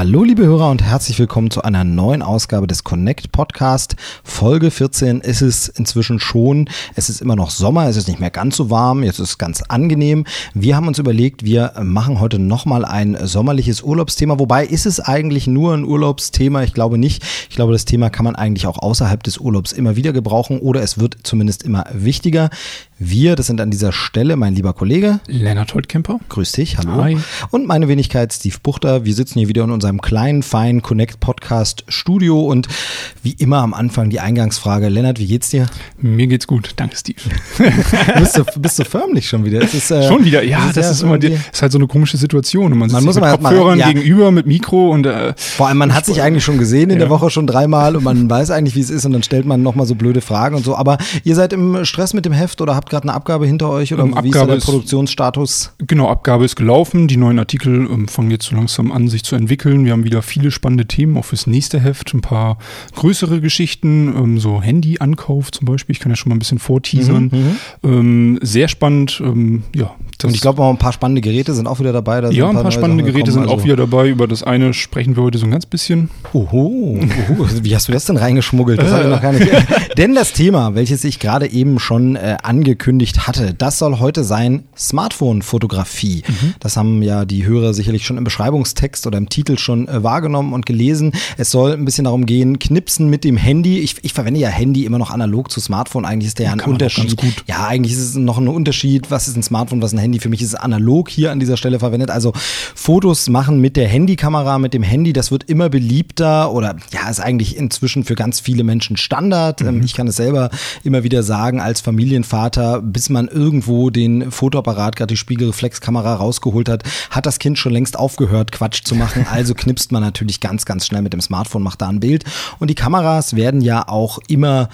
Hallo liebe Hörer und herzlich willkommen zu einer neuen Ausgabe des Connect Podcast. Folge 14 ist es inzwischen schon. Es ist immer noch Sommer, es ist nicht mehr ganz so warm, jetzt ist es ganz angenehm. Wir haben uns überlegt, wir machen heute nochmal ein sommerliches Urlaubsthema. Wobei ist es eigentlich nur ein Urlaubsthema? Ich glaube nicht. Ich glaube, das Thema kann man eigentlich auch außerhalb des Urlaubs immer wieder gebrauchen oder es wird zumindest immer wichtiger. Wir, das sind an dieser Stelle mein lieber Kollege Lennart Holtkemper. Grüß dich, hallo. Hi. Und meine Wenigkeit Steve Buchter. Wir sitzen hier wieder in unserem kleinen, feinen Connect Podcast Studio und wie immer am Anfang die Eingangsfrage. Lennart, wie geht's dir? Mir geht's gut, danke Steve. bist, du, bist du förmlich schon wieder? Es Ist, äh, schon wieder, ja, das, das ist, immer die, ist halt so eine komische Situation. Und man, man muss mit Kopfhörern ja. gegenüber mit Mikro und äh, vor allem man hat sich eigentlich schon gesehen in ja. der Woche schon dreimal und man weiß eigentlich, wie es ist und dann stellt man nochmal so blöde Fragen und so. Aber ihr seid im Stress mit dem Heft oder habt gerade eine Abgabe hinter euch oder ähm, wie Abgabe ist der Produktionsstatus? Genau, Abgabe ist gelaufen. Die neuen Artikel ähm, fangen jetzt so langsam an, sich zu entwickeln. Wir haben wieder viele spannende Themen, auch fürs nächste Heft. Ein paar größere Geschichten, ähm, so Handyankauf zum Beispiel. Ich kann ja schon mal ein bisschen vorteasern. Mhm, ähm, sehr spannend, ähm, ja. Und ich glaube auch ein paar spannende Geräte sind auch wieder dabei. ja, ein paar, ein paar spannende Geräte sind also auch wieder dabei. Über das eine sprechen wir heute so ein ganz bisschen. Oho, oho. wie hast du das denn reingeschmuggelt? Das habe ich noch gar nicht. Denn das Thema, welches ich gerade eben schon äh, angekündigt hatte, das soll heute sein Smartphone-Fotografie. Mhm. Das haben ja die Hörer sicherlich schon im Beschreibungstext oder im Titel schon äh, wahrgenommen und gelesen. Es soll ein bisschen darum gehen, knipsen mit dem Handy. Ich, ich verwende ja Handy immer noch analog zu Smartphone. Eigentlich ist der ja ein Unterschied. Ja, eigentlich ist es noch ein Unterschied. Was ist ein Smartphone, was ein Handy? Für mich ist es analog hier an dieser Stelle verwendet. Also Fotos machen mit der Handykamera, mit dem Handy, das wird immer beliebter oder ja, ist eigentlich inzwischen für ganz viele Menschen Standard. Ähm, mhm. Ich kann es selber immer wieder sagen als Familienvater, bis man irgendwo den Fotoapparat, gerade die Spiegelreflexkamera rausgeholt hat, hat das Kind schon längst aufgehört, Quatsch zu machen. Also knipst man natürlich ganz, ganz schnell mit dem Smartphone, macht da ein Bild. Und die Kameras werden ja auch immer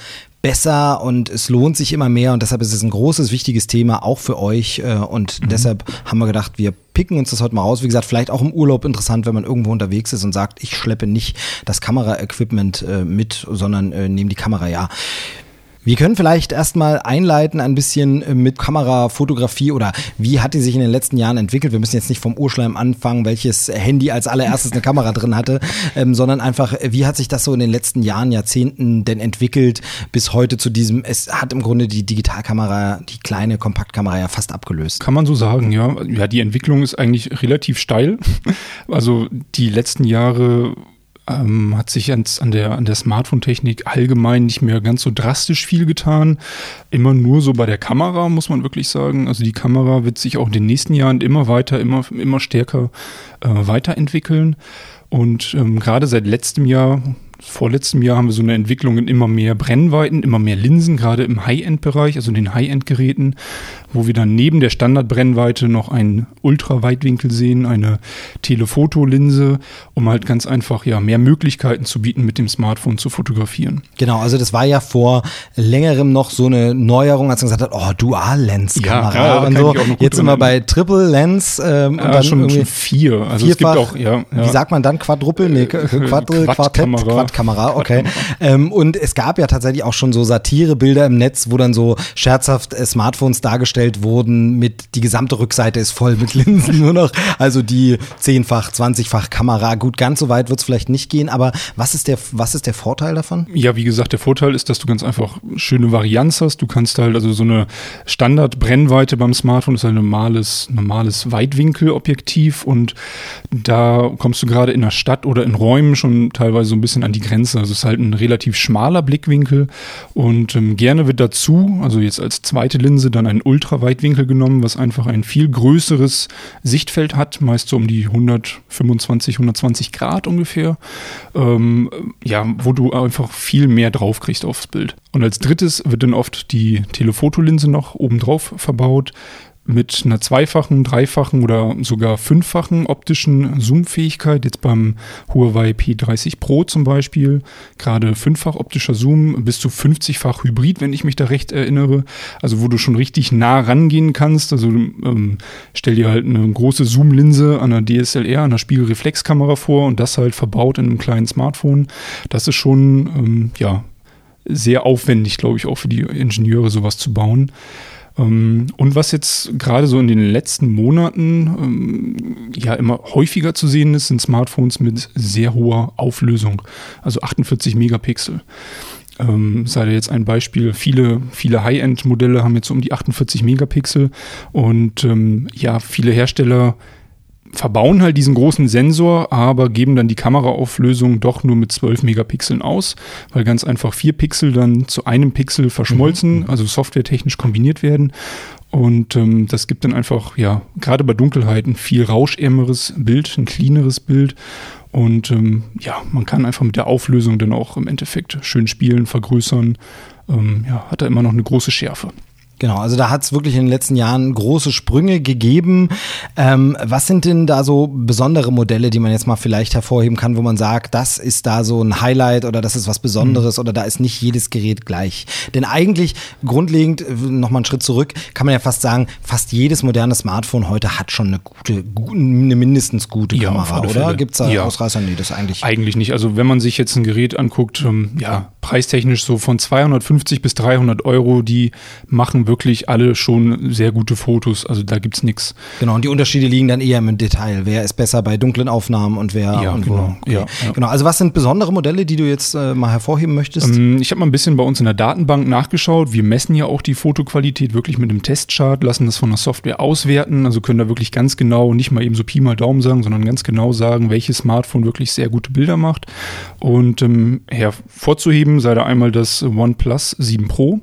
besser und es lohnt sich immer mehr und deshalb ist es ein großes, wichtiges Thema auch für euch äh, und mhm. deshalb haben wir gedacht, wir picken uns das heute mal raus. Wie gesagt, vielleicht auch im Urlaub interessant, wenn man irgendwo unterwegs ist und sagt, ich schleppe nicht das Kameraequipment äh, mit, sondern äh, nehme die Kamera ja. Wir können vielleicht erstmal einleiten ein bisschen äh, mit Kamerafotografie oder wie hat die sich in den letzten Jahren entwickelt. Wir müssen jetzt nicht vom Urschleim anfangen, welches Handy als allererstes eine Kamera drin hatte, ähm, sondern einfach, äh, wie hat sich das so in den letzten Jahren, Jahrzehnten denn entwickelt bis heute zu diesem, es hat im Grunde die Digitalkamera, die kleine Kompaktkamera ja fast abgelöst. Kann man so sagen, ja. Ja, die Entwicklung ist eigentlich relativ steil. Also die letzten Jahre ähm, hat sich an, an der, an der Smartphone-Technik allgemein nicht mehr ganz so drastisch viel getan. Immer nur so bei der Kamera, muss man wirklich sagen. Also die Kamera wird sich auch in den nächsten Jahren immer weiter, immer, immer stärker äh, weiterentwickeln. Und ähm, gerade seit letztem Jahr, vorletztem Jahr haben wir so eine Entwicklung in immer mehr Brennweiten, immer mehr Linsen, gerade im High-End-Bereich, also in den High-End-Geräten wo wir dann neben der Standardbrennweite noch einen Ultraweitwinkel sehen, eine Telefotolinse, um halt ganz einfach ja mehr Möglichkeiten zu bieten, mit dem Smartphone zu fotografieren. Genau, also das war ja vor längerem noch so eine Neuerung, als man gesagt hat, oh, Dual-Lens-Kamera ja, ja, und so. Jetzt sind wir bei Triple-Lens ähm, und ja, dann schon, schon vier. Also es gibt auch, ja, ja. Wie sagt man dann Quadruple? Nee, Quadruple, Quartett, Quadkamera, okay. ähm, und es gab ja tatsächlich auch schon so Satirebilder im Netz, wo dann so scherzhaft äh, Smartphones dargestellt dargestellt wurden mit, die gesamte Rückseite ist voll mit Linsen nur noch. Also die zehnfach, zwanzigfach Kamera. Gut, ganz so weit wird es vielleicht nicht gehen, aber was ist der, was ist der Vorteil davon? Ja, wie gesagt, der Vorteil ist, dass du ganz einfach schöne Varianz hast. Du kannst halt also so eine Standard-Brennweite beim Smartphone ist ein normales, normales Weitwinkelobjektiv und da kommst du gerade in der Stadt oder in Räumen schon teilweise so ein bisschen an die Grenze. Also es ist halt ein relativ schmaler Blickwinkel und ähm, gerne wird dazu, also jetzt als zweite Linse, dann ein Ultra Ultraweitwinkel genommen, was einfach ein viel größeres Sichtfeld hat, meist so um die 125, 120 Grad ungefähr, ähm, ja, wo du einfach viel mehr drauf kriegst aufs Bild. Und als drittes wird dann oft die Telephotolinse noch obendrauf verbaut, mit einer zweifachen, dreifachen oder sogar fünffachen optischen Zoom-Fähigkeit. Jetzt beim Huawei P30 Pro zum Beispiel. Gerade fünffach optischer Zoom, bis zu 50-fach Hybrid, wenn ich mich da recht erinnere. Also wo du schon richtig nah rangehen kannst. Also ähm, stell dir halt eine große Zoom-Linse an einer DSLR, an einer Spiegelreflexkamera vor und das halt verbaut in einem kleinen Smartphone. Das ist schon, ähm, ja, sehr aufwendig, glaube ich, auch für die Ingenieure sowas zu bauen. Ähm, und was jetzt gerade so in den letzten Monaten ähm, ja immer häufiger zu sehen ist, sind Smartphones mit sehr hoher Auflösung, also 48 Megapixel. Ähm, sei da jetzt ein Beispiel, viele, viele High-End-Modelle haben jetzt um die 48 Megapixel und ähm, ja, viele Hersteller verbauen halt diesen großen Sensor, aber geben dann die Kameraauflösung doch nur mit 12 Megapixeln aus, weil ganz einfach vier Pixel dann zu einem Pixel verschmolzen, mhm. also softwaretechnisch kombiniert werden. Und ähm, das gibt dann einfach, ja, gerade bei Dunkelheit ein viel rauschärmeres Bild, ein cleaneres Bild. Und ähm, ja, man kann einfach mit der Auflösung dann auch im Endeffekt schön spielen, vergrößern. Ähm, ja, hat da immer noch eine große Schärfe. Genau, also da hat es wirklich in den letzten Jahren große Sprünge gegeben. Ähm, was sind denn da so besondere Modelle, die man jetzt mal vielleicht hervorheben kann, wo man sagt, das ist da so ein Highlight oder das ist was Besonderes mhm. oder da ist nicht jedes Gerät gleich? Denn eigentlich grundlegend, äh, nochmal einen Schritt zurück, kann man ja fast sagen, fast jedes moderne Smartphone heute hat schon eine gute, eine mindestens gute ja, Kamera, oder? Gibt es da ja. Ausreißer? Nee, das eigentlich. Eigentlich nicht. Also wenn man sich jetzt ein Gerät anguckt, ähm, ja, preistechnisch so von 250 bis 300 Euro, die machen wirklich alle schon sehr gute Fotos. Also da gibt es nichts. Genau, und die Unterschiede liegen dann eher im Detail. Wer ist besser bei dunklen Aufnahmen und wer ja, und genau, okay. ja, ja, genau. Also was sind besondere Modelle, die du jetzt äh, mal hervorheben möchtest? Ähm, ich habe mal ein bisschen bei uns in der Datenbank nachgeschaut. Wir messen ja auch die Fotoqualität wirklich mit einem Testchart, lassen das von der Software auswerten. Also können da wirklich ganz genau, nicht mal eben so Pi mal Daumen sagen, sondern ganz genau sagen, welches Smartphone wirklich sehr gute Bilder macht. Und ähm, hervorzuheben sei da einmal das OnePlus 7 Pro,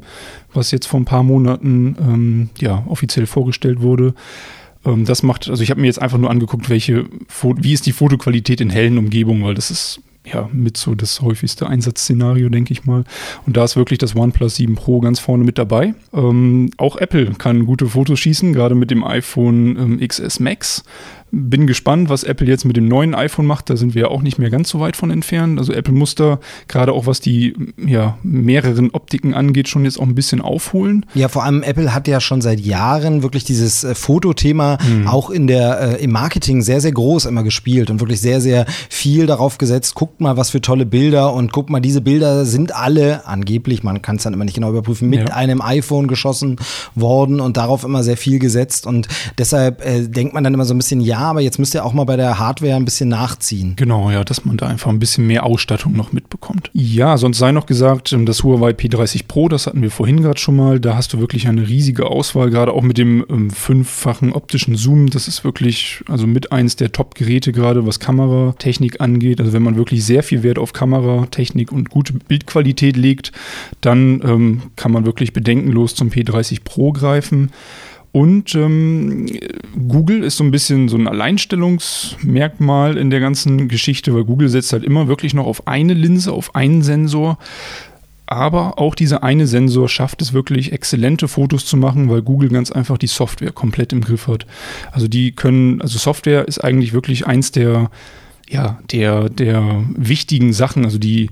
was jetzt vor ein paar Monaten ähm, ja, offiziell vorgestellt wurde. Ähm, das macht, also ich habe mir jetzt einfach nur angeguckt, welche, wie ist die Fotoqualität in hellen Umgebungen, weil das ist ja, mit so das häufigste Einsatzszenario, denke ich mal. Und da ist wirklich das OnePlus 7 Pro ganz vorne mit dabei. Ähm, auch Apple kann gute Fotos schießen, gerade mit dem iPhone ähm, XS Max. Bin gespannt, was Apple jetzt mit dem neuen iPhone macht. Da sind wir ja auch nicht mehr ganz so weit von entfernt. Also Apple muss da gerade auch was die ja, mehreren Optiken angeht, schon jetzt auch ein bisschen aufholen. Ja, vor allem Apple hat ja schon seit Jahren wirklich dieses äh, Fotothema mhm. auch in der, äh, im Marketing sehr, sehr groß immer gespielt und wirklich sehr, sehr viel darauf gesetzt. Guckt mal, was für tolle Bilder und guckt mal, diese Bilder sind alle angeblich, man kann es dann immer nicht genau überprüfen, mit ja. einem iPhone geschossen worden und darauf immer sehr viel gesetzt. Und deshalb äh, denkt man dann immer so ein bisschen, ja, aber jetzt müsst ihr auch mal bei der Hardware ein bisschen nachziehen. Genau, ja, dass man da einfach ein bisschen mehr Ausstattung noch mitbekommt. Ja, sonst sei noch gesagt, ähm, das Huawei P30 Pro, das hatten wir vorhin gerade schon mal, da hast du wirklich eine riesige Auswahl, gerade auch mit dem ähm, fünffachen optischen Zoom. Das ist wirklich, also mit eins der Top-Geräte gerade, was Kameratechnik angeht. Also wenn man wirklich sehr viel Wert auf Kameratechnik und gute Bildqualität legt, dann ähm, kann man wirklich bedenkenlos zum P30 Pro greifen. Und ähm, Google ist so ein bisschen so ein Alleinstellungsmerkmal in der ganzen Geschichte, weil Google setzt halt immer wirklich noch auf eine Linse, auf einen Sensor. Aber auch dieser eine Sensor schafft es wirklich, exzellente Fotos zu machen, weil Google ganz einfach die Software komplett im Griff hat. Also die können, also Software ist eigentlich wirklich eins der, ja, der, der wichtigen Sachen, also die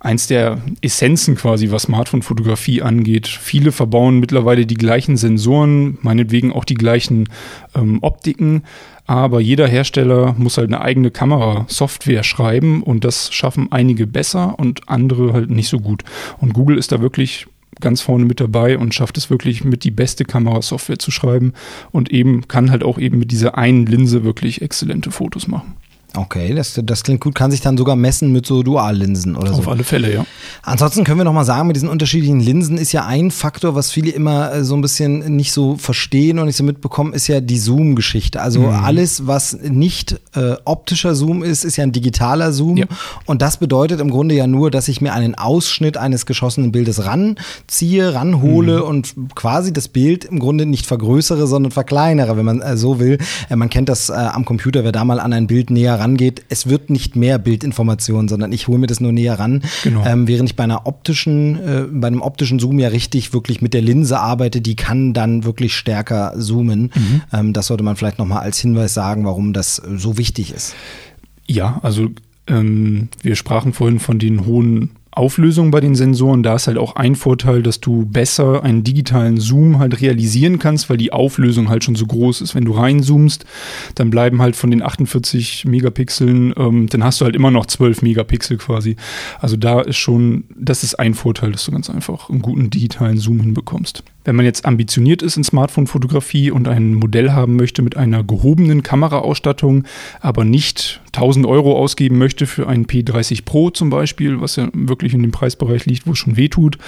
eins der Essenzen quasi, was Smartphone-Fotografie angeht. Viele verbauen mittlerweile die gleichen Sensoren, meinetwegen auch die gleichen ähm, Optiken, aber jeder Hersteller muss halt eine eigene Kamerasoftware schreiben und das schaffen einige besser und andere halt nicht so gut. Und Google ist da wirklich ganz vorne mit dabei und schafft es wirklich mit die beste Kamerasoftware zu schreiben und eben kann halt auch eben mit dieser einen Linse wirklich exzellente Fotos machen. Okay, das, das klingt gut. Kann sich dann sogar messen mit so Duallinsen oder so. Auf alle Fälle, ja. Ansonsten können wir noch mal sagen, mit diesen unterschiedlichen Linsen ist ja ein Faktor, was viele immer äh, so ein bisschen nicht so verstehen und nicht so mitbekommen, ist ja die Zoom-Geschichte. Also mhm. alles, was nicht äh, optischer Zoom ist, ist ja ein digitaler Zoom. Ja. Und das bedeutet im Grunde ja nur, dass ich mir einen Ausschnitt eines geschossenen Bildes ranziehe, ranhole mhm. und quasi das Bild im Grunde nicht vergrößere, sondern verkleinere, wenn man äh, so will. Äh, man kennt das äh, am Computer, wer da mal an ein Bild näher ran rangeht, es wird nicht mehr Bildinformation, sondern ich hole mir das nur näher ran. Genau. Ähm, während ich bei einer optischen, äh, bei einem optischen Zoom ja richtig wirklich mit der Linse arbeite, die kann dann wirklich stärker zoomen. Mhm. Ähm, das sollte man vielleicht nochmal als Hinweis sagen, warum das so wichtig ist. Ja, also ähm, wir sprachen vorhin von den hohen Auflösung bei den Sensoren. Da ist halt auch ein Vorteil, dass du besser einen digitalen Zoom halt realisieren kannst, weil die Auflösung halt schon so groß ist. Wenn du reinzoomst, dann bleiben halt von den 48 Megapixeln, ähm, dann hast du halt immer noch 12 Megapixel quasi. Also da ist schon, das ist ein Vorteil, dass du ganz einfach einen guten digitalen Zoom hinbekommst. Wenn man jetzt ambitioniert ist in Smartphone-Fotografie und ein Modell haben möchte mit einer gehobenen Kameraausstattung, aber nicht 1000 Euro ausgeben möchte für einen P30 Pro zum Beispiel, was ja wirklich in dem Preisbereich liegt, wo es schon weh tut,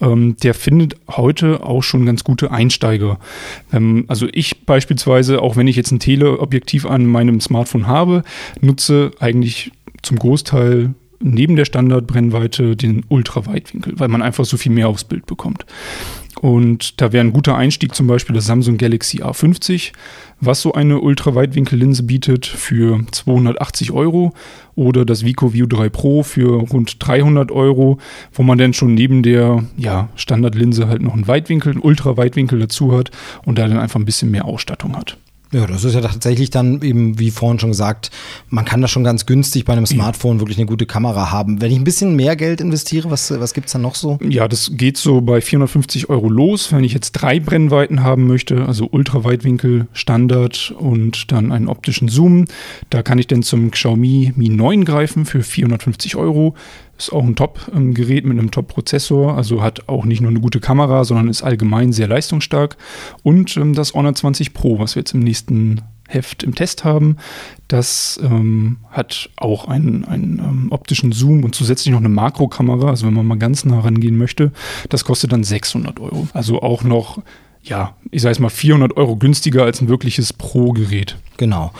ähm, der findet heute auch schon ganz gute Einsteiger. Ähm, also ich beispielsweise, auch wenn ich jetzt ein Teleobjektiv an meinem Smartphone habe, nutze eigentlich zum Großteil neben der Standardbrennweite den Ultraweitwinkel, weil man einfach so viel mehr aufs Bild bekommt. Und da wäre ein guter Einstieg zum Beispiel das Samsung Galaxy A50, was so eine Ultraweitwinkellinse bietet für 280 Euro oder das Vico View 3 Pro für rund 300 Euro, wo man dann schon neben der ja, Standardlinse halt noch einen Weitwinkel, einen Ultraweitwinkel dazu hat und da dann einfach ein bisschen mehr Ausstattung hat. Ja, das ist ja tatsächlich dann eben, wie vorhin schon gesagt, man kann da schon ganz günstig bei einem Smartphone wirklich eine gute Kamera haben. Wenn ich ein bisschen mehr Geld investiere, was, was gibt es dann noch so? Ja, das geht so bei 450 Euro los. Wenn ich jetzt drei Brennweiten haben möchte, also Ultraweitwinkel, Standard und dann einen optischen Zoom, da kann ich dann zum Xiaomi Mi 9 greifen für 450 Euro. Ist auch ein Top-Gerät mit einem Top-Prozessor, also hat auch nicht nur eine gute Kamera, sondern ist allgemein sehr leistungsstark. Und ähm, das Honor 20 Pro, was wir jetzt im nächsten Heft im Test haben, das ähm, hat auch einen, einen ähm, optischen Zoom und zusätzlich noch eine Makrokamera. Also wenn man mal ganz nah rangehen möchte, das kostet dann 600 Euro. Also auch noch, ja, ich sage es mal 400 Euro günstiger als ein wirkliches Pro-Gerät. Genau.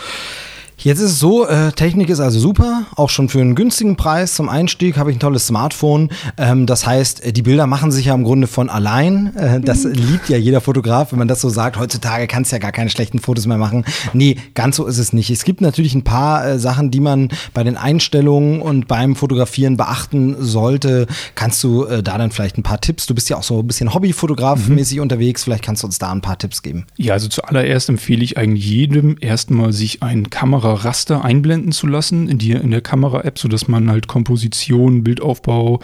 Jetzt ist es so, äh, Technik ist also super, auch schon für einen günstigen Preis. Zum Einstieg habe ich ein tolles Smartphone. Ähm, das heißt, äh, die Bilder machen sich ja im Grunde von allein. Äh, das mhm. liebt ja jeder Fotograf, wenn man das so sagt. Heutzutage kannst du ja gar keine schlechten Fotos mehr machen. Nee, ganz so ist es nicht. Es gibt natürlich ein paar äh, Sachen, die man bei den Einstellungen und beim Fotografieren beachten sollte. Kannst du äh, da dann vielleicht ein paar Tipps? Du bist ja auch so ein bisschen Hobbyfotograf-mäßig mhm. unterwegs. Vielleicht kannst du uns da ein paar Tipps geben. Ja, also zuallererst empfehle ich eigentlich jedem erstmal sich ein Kamera Raster einblenden zu lassen in, die, in der Kamera-App, sodass man halt Komposition, Bildaufbau,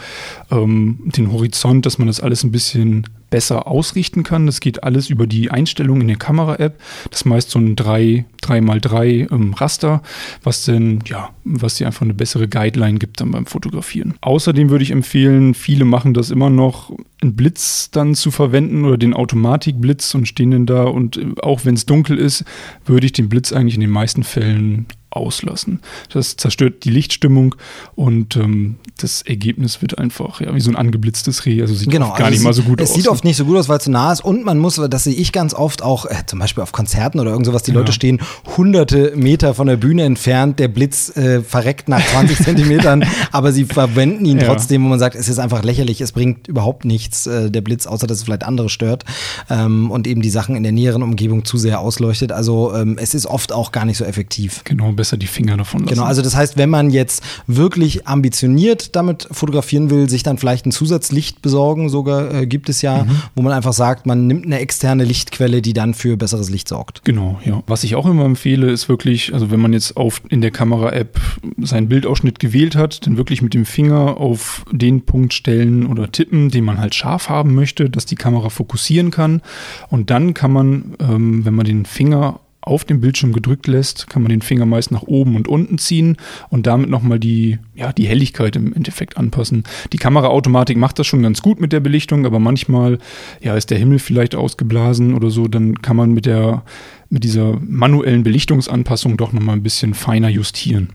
ähm, den Horizont, dass man das alles ein bisschen besser ausrichten kann. Das geht alles über die Einstellung in der Kamera-App. Das ist meist so ein 3, 3x3 ähm, Raster, was denn, ja, was dir einfach eine bessere Guideline gibt dann beim Fotografieren. Außerdem würde ich empfehlen, viele machen das immer noch, einen Blitz dann zu verwenden oder den Automatikblitz und stehen dann da und äh, auch wenn es dunkel ist, würde ich den Blitz eigentlich in den meisten Fällen auslassen. Das zerstört die Lichtstimmung und ähm, das Ergebnis wird einfach ja, wie so ein angeblitztes Reh. Also sieht genau, gar also nicht mal so gut es aus. Es sieht oft nicht so gut aus, weil es zu nah ist und man muss, das sehe ich ganz oft auch, äh, zum Beispiel auf Konzerten oder irgend sowas, die ja. Leute stehen hunderte Meter von der Bühne entfernt, der Blitz äh, verreckt nach 20 Zentimetern, aber sie verwenden ihn ja. trotzdem, wo man sagt, es ist einfach lächerlich, es bringt überhaupt nichts, äh, der Blitz, außer dass es vielleicht andere stört ähm, und eben die Sachen in der näheren Umgebung zu sehr ausleuchtet. Also ähm, es ist oft auch gar nicht so effektiv. Genau, besser die Finger davon lassen. Genau, also das heißt, wenn man jetzt wirklich ambitioniert damit fotografieren will, sich dann vielleicht ein Zusatzlicht besorgen, sogar äh, gibt es ja, mhm. wo man einfach sagt, man nimmt eine externe Lichtquelle, die dann für besseres Licht sorgt. Genau, ja. Was ich auch immer empfehle, ist wirklich, also wenn man jetzt auf in der Kamera-App seinen Bildausschnitt gewählt hat, dann wirklich mit dem Finger auf den Punkt stellen oder tippen, den man halt scharf haben möchte, dass die Kamera fokussieren kann. Und dann kann man, ähm, wenn man den Finger auf dem Bildschirm gedrückt lässt, kann man den Finger meist nach oben und unten ziehen und damit nochmal die, ja, die Helligkeit im Endeffekt anpassen. Die Kameraautomatik macht das schon ganz gut mit der Belichtung, aber manchmal, ja, ist der Himmel vielleicht ausgeblasen oder so, dann kann man mit der, mit dieser manuellen Belichtungsanpassung doch nochmal ein bisschen feiner justieren.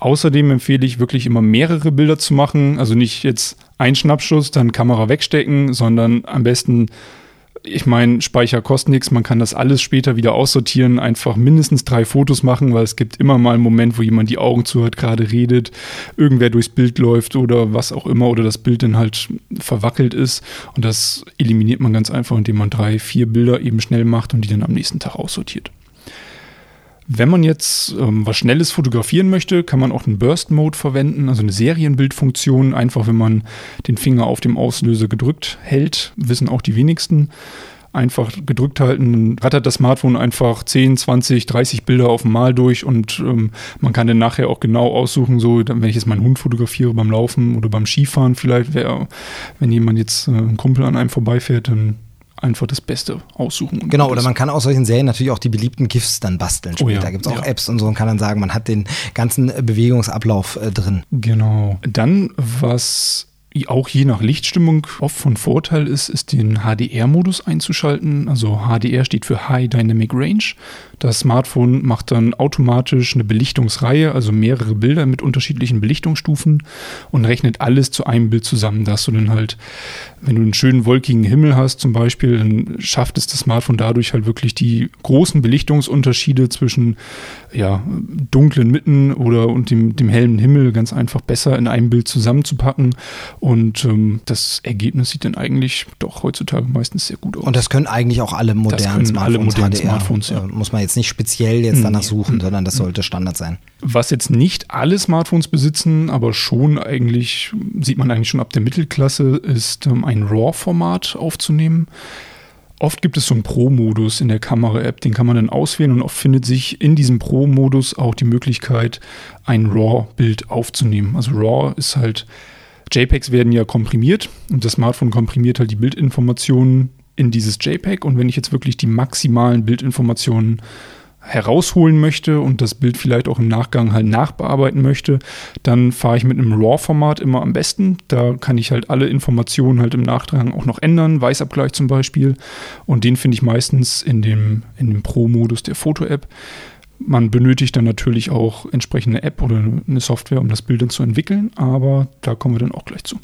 Außerdem empfehle ich wirklich immer mehrere Bilder zu machen, also nicht jetzt ein Schnappschuss, dann Kamera wegstecken, sondern am besten ich meine, Speicher kostet nichts, man kann das alles später wieder aussortieren, einfach mindestens drei Fotos machen, weil es gibt immer mal einen Moment, wo jemand die Augen zu hat, gerade redet, irgendwer durchs Bild läuft oder was auch immer oder das Bild dann halt verwackelt ist. Und das eliminiert man ganz einfach, indem man drei, vier Bilder eben schnell macht und die dann am nächsten Tag aussortiert. Wenn man jetzt ähm, was Schnelles fotografieren möchte, kann man auch einen Burst Mode verwenden, also eine Serienbildfunktion. Einfach, wenn man den Finger auf dem Auslöser gedrückt hält, wissen auch die wenigsten. Einfach gedrückt halten, rattert das Smartphone einfach 10, 20, 30 Bilder auf einmal durch und ähm, man kann dann nachher auch genau aussuchen, so, wenn ich jetzt meinen Hund fotografiere beim Laufen oder beim Skifahren vielleicht, wär, wenn jemand jetzt äh, ein Kumpel an einem vorbeifährt, dann einfach das Beste aussuchen. Genau, oder man kann aus solchen Serien natürlich auch die beliebten GIFs dann basteln. Später oh ja, da gibt es auch ja. Apps und so und kann dann sagen, man hat den ganzen Bewegungsablauf äh, drin. Genau. Dann, was auch je nach Lichtstimmung oft von Vorteil ist, ist den HDR-Modus einzuschalten. Also HDR steht für High Dynamic Range. Das Smartphone macht dann automatisch eine Belichtungsreihe, also mehrere Bilder mit unterschiedlichen Belichtungsstufen und rechnet alles zu einem Bild zusammen. Da hast du dann halt, wenn du einen schönen wolkigen Himmel hast zum Beispiel, dann schafft es das Smartphone dadurch halt wirklich die großen Belichtungsunterschiede zwischen ja, dunklen Mitten oder und dem, dem hellen Himmel ganz einfach besser in einem Bild zusammenzupacken. Und ähm, das Ergebnis sieht dann eigentlich doch heutzutage meistens sehr gut aus. Und das können eigentlich auch alle modernen Smartphones. Alle modernen HDR, Smartphones ja. Äh, muss man jetzt nicht speziell jetzt danach suchen, sondern das sollte Standard sein. Was jetzt nicht alle Smartphones besitzen, aber schon eigentlich, sieht man eigentlich schon ab der Mittelklasse, ist ähm, ein RAW-Format aufzunehmen. Oft gibt es so einen Pro-Modus in der Kamera-App, den kann man dann auswählen und oft findet sich in diesem Pro-Modus auch die Möglichkeit, ein RAW-Bild aufzunehmen. Also RAW ist halt, JPEGs werden ja komprimiert und das Smartphone komprimiert halt die Bildinformationen in dieses JPEG und wenn ich jetzt wirklich die maximalen Bildinformationen herausholen möchte und das Bild vielleicht auch im Nachgang halt nachbearbeiten möchte, dann fahre ich mit einem RAW-Format immer am besten. Da kann ich halt alle Informationen halt im Nachgang auch noch ändern, Weißabgleich zum Beispiel. Und den finde ich meistens in dem, in dem Pro-Modus der Foto-App. Man benötigt dann natürlich auch entsprechende App oder eine Software, um das Bild dann zu entwickeln, aber da kommen wir dann auch gleich zu.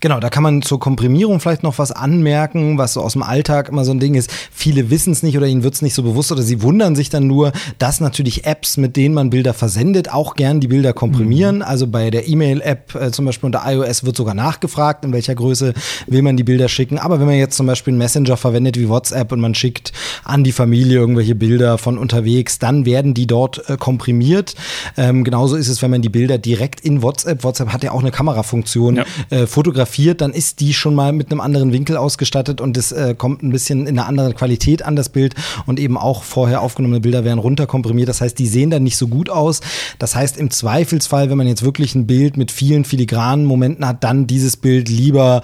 Genau, da kann man zur Komprimierung vielleicht noch was anmerken, was so aus dem Alltag immer so ein Ding ist. Viele wissen es nicht oder ihnen wird es nicht so bewusst oder sie wundern sich dann nur, dass natürlich Apps, mit denen man Bilder versendet, auch gern die Bilder komprimieren. Mhm. Also bei der E-Mail-App äh, zum Beispiel unter iOS wird sogar nachgefragt, in welcher Größe will man die Bilder schicken. Aber wenn man jetzt zum Beispiel einen Messenger verwendet wie WhatsApp und man schickt an die Familie irgendwelche Bilder von unterwegs, dann werden die dort äh, komprimiert. Ähm, genauso ist es, wenn man die Bilder direkt in WhatsApp, WhatsApp hat ja auch eine Kamerafunktion, ja. äh, fotografiert, dann ist die schon mal mit einem anderen Winkel ausgestattet und es äh, kommt ein bisschen in einer anderen Qualität an das Bild und eben auch vorher aufgenommene Bilder werden runterkomprimiert. Das heißt, die sehen dann nicht so gut aus. Das heißt, im Zweifelsfall, wenn man jetzt wirklich ein Bild mit vielen filigranen Momenten hat, dann dieses Bild lieber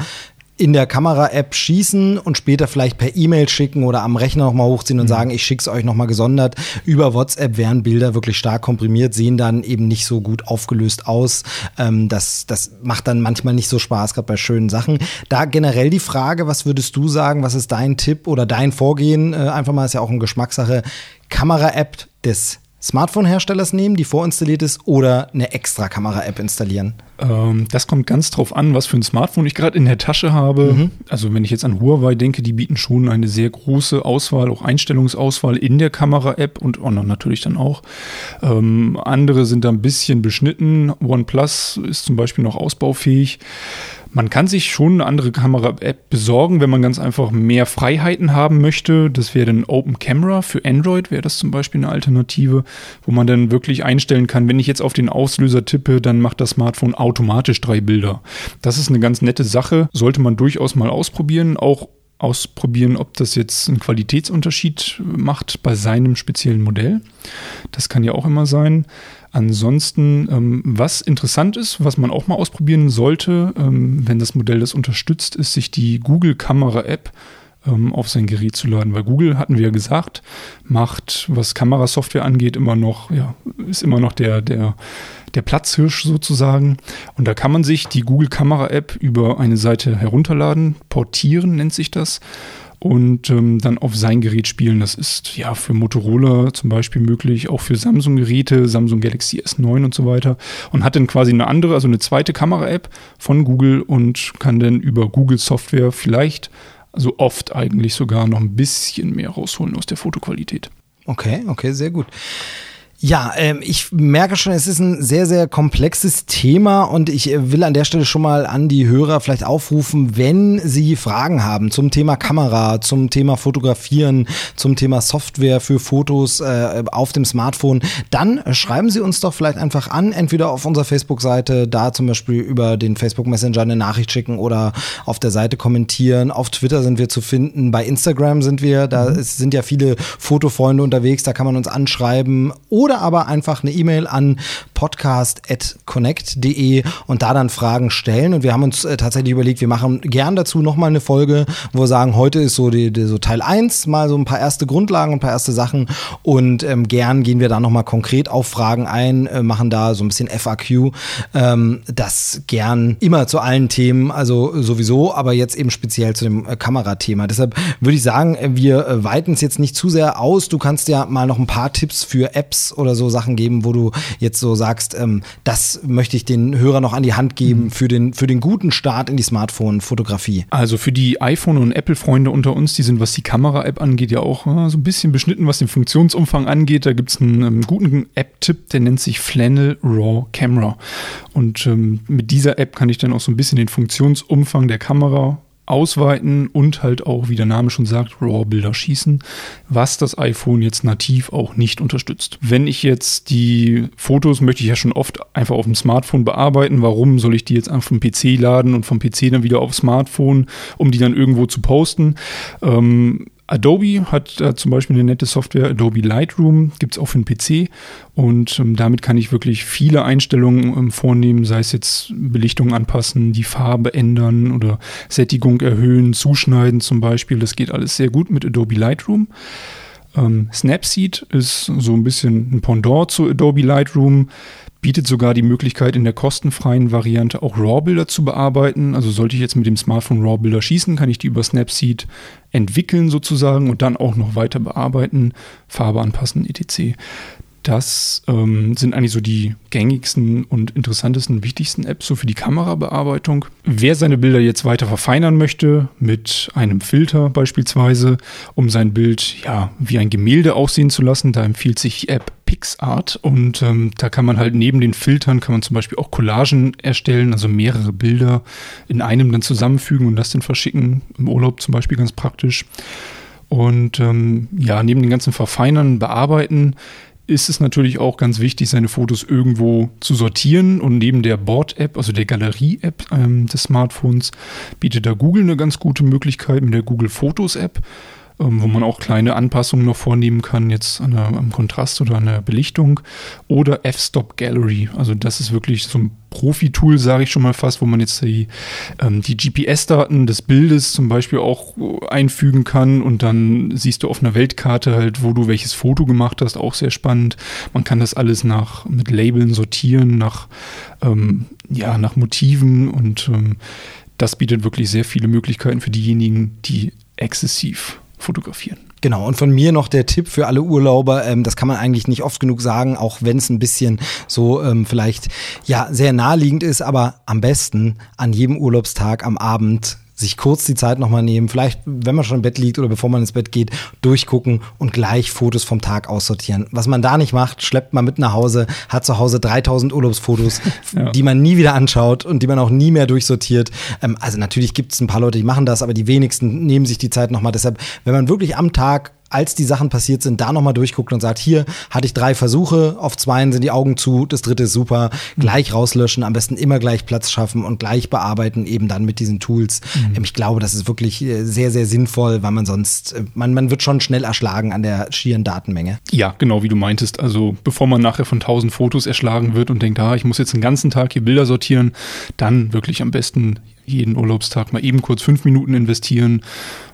in der Kamera-App schießen und später vielleicht per E-Mail schicken oder am Rechner nochmal hochziehen und mhm. sagen, ich schicke es euch nochmal gesondert. Über WhatsApp werden Bilder wirklich stark komprimiert, sehen dann eben nicht so gut aufgelöst aus. Ähm, das, das macht dann manchmal nicht so Spaß, gerade bei schönen Sachen. Da generell die Frage, was würdest du sagen, was ist dein Tipp oder dein Vorgehen? Äh, einfach mal ist ja auch eine Geschmackssache. Kamera-App des Smartphone-Herstellers nehmen, die vorinstalliert ist, oder eine extra Kamera-App installieren? Ähm, das kommt ganz drauf an, was für ein Smartphone ich gerade in der Tasche habe. Mhm. Also wenn ich jetzt an Huawei denke, die bieten schon eine sehr große Auswahl, auch Einstellungsauswahl in der Kamera-App und Honor natürlich dann auch. Ähm, andere sind da ein bisschen beschnitten. OnePlus ist zum Beispiel noch ausbaufähig. Man kann sich schon eine andere Kamera-App besorgen, wenn man ganz einfach mehr Freiheiten haben möchte. Das wäre dann Open Camera für Android, wäre das zum Beispiel eine Alternative, wo man dann wirklich einstellen kann, wenn ich jetzt auf den Auslöser tippe, dann macht das Smartphone automatisch drei Bilder. Das ist eine ganz nette Sache, sollte man durchaus mal ausprobieren, auch ausprobieren, ob das jetzt einen Qualitätsunterschied macht bei seinem speziellen Modell. Das kann ja auch immer sein. Ansonsten, ähm, was interessant ist, was man auch mal ausprobieren sollte, ähm, wenn das Modell das unterstützt, ist, sich die Google Kamera App ähm, auf sein Gerät zu laden. Weil Google, hatten wir ja gesagt, macht, was Kamerasoftware angeht, immer noch, ja, ist immer noch der, der, der Platzhirsch sozusagen. Und da kann man sich die Google Kamera App über eine Seite herunterladen, portieren nennt sich das und ähm, dann auf sein Gerät spielen. Das ist ja für Motorola zum Beispiel möglich, auch für Samsung-Geräte, Samsung Galaxy S9 und so weiter. Und hat dann quasi eine andere, also eine zweite Kamera-App von Google und kann dann über Google Software vielleicht, also oft eigentlich sogar noch ein bisschen mehr rausholen aus der Fotoqualität. Okay, okay, sehr gut. Ja, ähm, ich merke schon, es ist ein sehr, sehr komplexes Thema und ich äh, will an der Stelle schon mal an die Hörer vielleicht aufrufen, wenn sie Fragen haben zum Thema Kamera, zum Thema Fotografieren, zum Thema Software für Fotos äh, auf dem Smartphone, dann schreiben Sie uns doch vielleicht einfach an, entweder auf unserer Facebook-Seite, da zum Beispiel über den Facebook Messenger eine Nachricht schicken oder auf der Seite kommentieren. Auf Twitter sind wir zu finden, bei Instagram sind wir, da mhm. sind ja viele Fotofreunde unterwegs, da kann man uns anschreiben oder oder aber einfach eine E-Mail an podcast.connect.de und da dann Fragen stellen. Und wir haben uns äh, tatsächlich überlegt, wir machen gern dazu nochmal eine Folge, wo wir sagen, heute ist so, die, die, so Teil 1, mal so ein paar erste Grundlagen, ein paar erste Sachen und ähm, gern gehen wir da nochmal konkret auf Fragen ein, äh, machen da so ein bisschen FAQ. Ähm, das gern immer zu allen Themen, also sowieso, aber jetzt eben speziell zu dem äh, Kamerathema. Deshalb würde ich sagen, äh, wir äh, weiten es jetzt nicht zu sehr aus. Du kannst ja mal noch ein paar Tipps für Apps oder so Sachen geben, wo du jetzt so sagst, ähm, das möchte ich den Hörer noch an die Hand geben mhm. für, den, für den guten Start in die Smartphone-Fotografie? Also für die iPhone- und Apple-Freunde unter uns, die sind, was die Kamera-App angeht, ja auch äh, so ein bisschen beschnitten, was den Funktionsumfang angeht. Da gibt es einen ähm, guten App-Tipp, der nennt sich Flannel Raw Camera. Und ähm, mit dieser App kann ich dann auch so ein bisschen den Funktionsumfang der Kamera ausweiten und halt auch, wie der Name schon sagt, RAW-Bilder schießen, was das iPhone jetzt nativ auch nicht unterstützt. Wenn ich jetzt die Fotos möchte ich ja schon oft einfach auf dem Smartphone bearbeiten, warum soll ich die jetzt einfach vom PC laden und vom PC dann wieder aufs Smartphone, um die dann irgendwo zu posten? Ähm, Adobe hat äh, zum Beispiel eine nette Software, Adobe Lightroom, gibt es auch für den PC und ähm, damit kann ich wirklich viele Einstellungen ähm, vornehmen, sei es jetzt Belichtung anpassen, die Farbe ändern oder Sättigung erhöhen, zuschneiden zum Beispiel. Das geht alles sehr gut mit Adobe Lightroom. Ähm, Snapseed ist so ein bisschen ein Pendant zu Adobe Lightroom bietet sogar die Möglichkeit, in der kostenfreien Variante auch RAW-Bilder zu bearbeiten. Also sollte ich jetzt mit dem Smartphone RAW-Bilder schießen, kann ich die über Snapseed entwickeln sozusagen und dann auch noch weiter bearbeiten, Farbe anpassen, etc. Das ähm, sind eigentlich so die gängigsten und interessantesten, wichtigsten Apps so für die Kamerabearbeitung. Wer seine Bilder jetzt weiter verfeinern möchte, mit einem Filter beispielsweise, um sein Bild ja wie ein Gemälde aussehen zu lassen, da empfiehlt sich die App PixArt und ähm, da kann man halt neben den Filtern kann man zum Beispiel auch Collagen erstellen, also mehrere Bilder in einem dann zusammenfügen und das dann verschicken. Im Urlaub zum Beispiel ganz praktisch. Und ähm, ja, neben den ganzen Verfeinern, Bearbeiten ist es natürlich auch ganz wichtig, seine Fotos irgendwo zu sortieren. Und neben der Board-App, also der Galerie-App ähm, des Smartphones, bietet da Google eine ganz gute Möglichkeit mit der Google Fotos-App ähm, wo man auch kleine Anpassungen noch vornehmen kann, jetzt an der, am Kontrast oder an der Belichtung. Oder F-Stop Gallery. Also das ist wirklich so ein Profi-Tool, sage ich schon mal fast, wo man jetzt die, ähm, die GPS-Daten des Bildes zum Beispiel auch einfügen kann und dann siehst du auf einer Weltkarte halt, wo du welches Foto gemacht hast, auch sehr spannend. Man kann das alles nach mit Labeln sortieren, nach ähm, ja nach Motiven und ähm, das bietet wirklich sehr viele Möglichkeiten für diejenigen, die exzessiv fotografieren. Genau, und von mir noch der Tipp für alle Urlauber, ähm, das kann man eigentlich nicht oft genug sagen, auch wenn es ein bisschen so ähm, vielleicht ja sehr naheliegend ist, aber am besten an jedem Urlaubstag am Abend sich kurz die Zeit nochmal nehmen, vielleicht, wenn man schon im Bett liegt oder bevor man ins Bett geht, durchgucken und gleich Fotos vom Tag aussortieren. Was man da nicht macht, schleppt man mit nach Hause, hat zu Hause 3000 Urlaubsfotos, ja. die man nie wieder anschaut und die man auch nie mehr durchsortiert. Ähm, also natürlich gibt es ein paar Leute, die machen das, aber die wenigsten nehmen sich die Zeit nochmal. Deshalb, wenn man wirklich am Tag als die Sachen passiert sind, da nochmal durchguckt und sagt, hier hatte ich drei Versuche, auf zweien sind die Augen zu, das dritte ist super, gleich rauslöschen, am besten immer gleich Platz schaffen und gleich bearbeiten, eben dann mit diesen Tools. Mhm. Ähm, ich glaube, das ist wirklich äh, sehr, sehr sinnvoll, weil man sonst, äh, man, man wird schon schnell erschlagen an der schieren Datenmenge. Ja, genau wie du meintest. Also bevor man nachher von tausend Fotos erschlagen wird und denkt, ah, ich muss jetzt den ganzen Tag hier Bilder sortieren, dann wirklich am besten jeden Urlaubstag mal eben kurz fünf Minuten investieren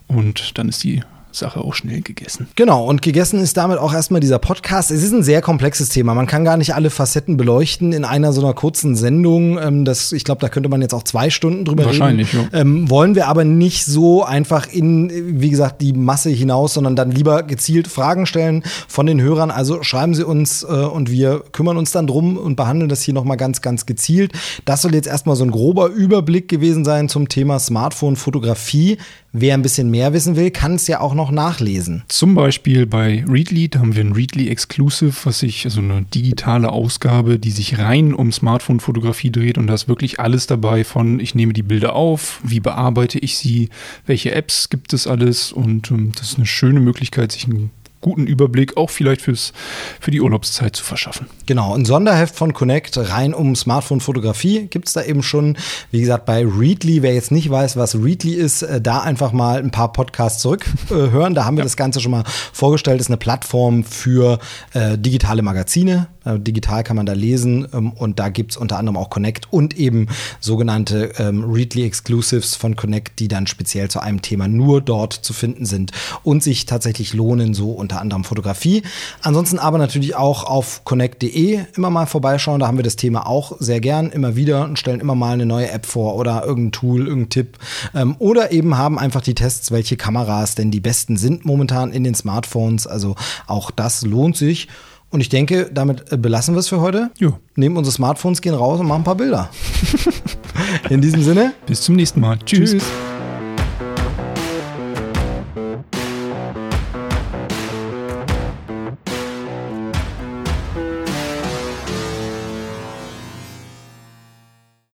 und dann ist die Sache auch schnell gegessen. Genau, und gegessen ist damit auch erstmal dieser Podcast. Es ist ein sehr komplexes Thema. Man kann gar nicht alle Facetten beleuchten in einer so einer kurzen Sendung. Ähm, das, ich glaube, da könnte man jetzt auch zwei Stunden drüber Wahrscheinlich, reden. Wahrscheinlich, ja. Ähm, wollen wir aber nicht so einfach in, wie gesagt, die Masse hinaus, sondern dann lieber gezielt Fragen stellen von den Hörern. Also schreiben Sie uns äh, und wir kümmern uns dann drum und behandeln das hier nochmal ganz, ganz gezielt. Das soll jetzt erstmal so ein grober Überblick gewesen sein zum Thema Smartphone-Fotografie. Wer ein bisschen mehr wissen will, kann es ja auch noch nachlesen. Zum Beispiel bei Readly, da haben wir ein Readly Exclusive, was sich, also eine digitale Ausgabe, die sich rein um Smartphone-Fotografie dreht und da ist wirklich alles dabei von, ich nehme die Bilder auf, wie bearbeite ich sie, welche Apps gibt es alles und ähm, das ist eine schöne Möglichkeit, sich ein guten Überblick auch vielleicht fürs, für die Urlaubszeit zu verschaffen. Genau, ein Sonderheft von Connect rein um Smartphone-Fotografie gibt es da eben schon. Wie gesagt, bei Readly, wer jetzt nicht weiß, was Readly ist, äh, da einfach mal ein paar Podcasts zurückhören. Äh, da haben wir ja. das Ganze schon mal vorgestellt. Das ist eine Plattform für äh, digitale Magazine. Äh, digital kann man da lesen ähm, und da gibt es unter anderem auch Connect und eben sogenannte ähm, Readly Exclusives von Connect, die dann speziell zu einem Thema nur dort zu finden sind und sich tatsächlich lohnen, so unter unter anderem Fotografie. Ansonsten aber natürlich auch auf connect.de immer mal vorbeischauen. Da haben wir das Thema auch sehr gern immer wieder und stellen immer mal eine neue App vor oder irgendein Tool, irgendein Tipp. Ähm, oder eben haben einfach die Tests, welche Kameras denn die besten sind momentan in den Smartphones. Also auch das lohnt sich. Und ich denke, damit äh, belassen wir es für heute. Jo. Nehmen unsere Smartphones, gehen raus und machen ein paar Bilder. in diesem Sinne. Bis zum nächsten Mal. Tschüss. Tschüss.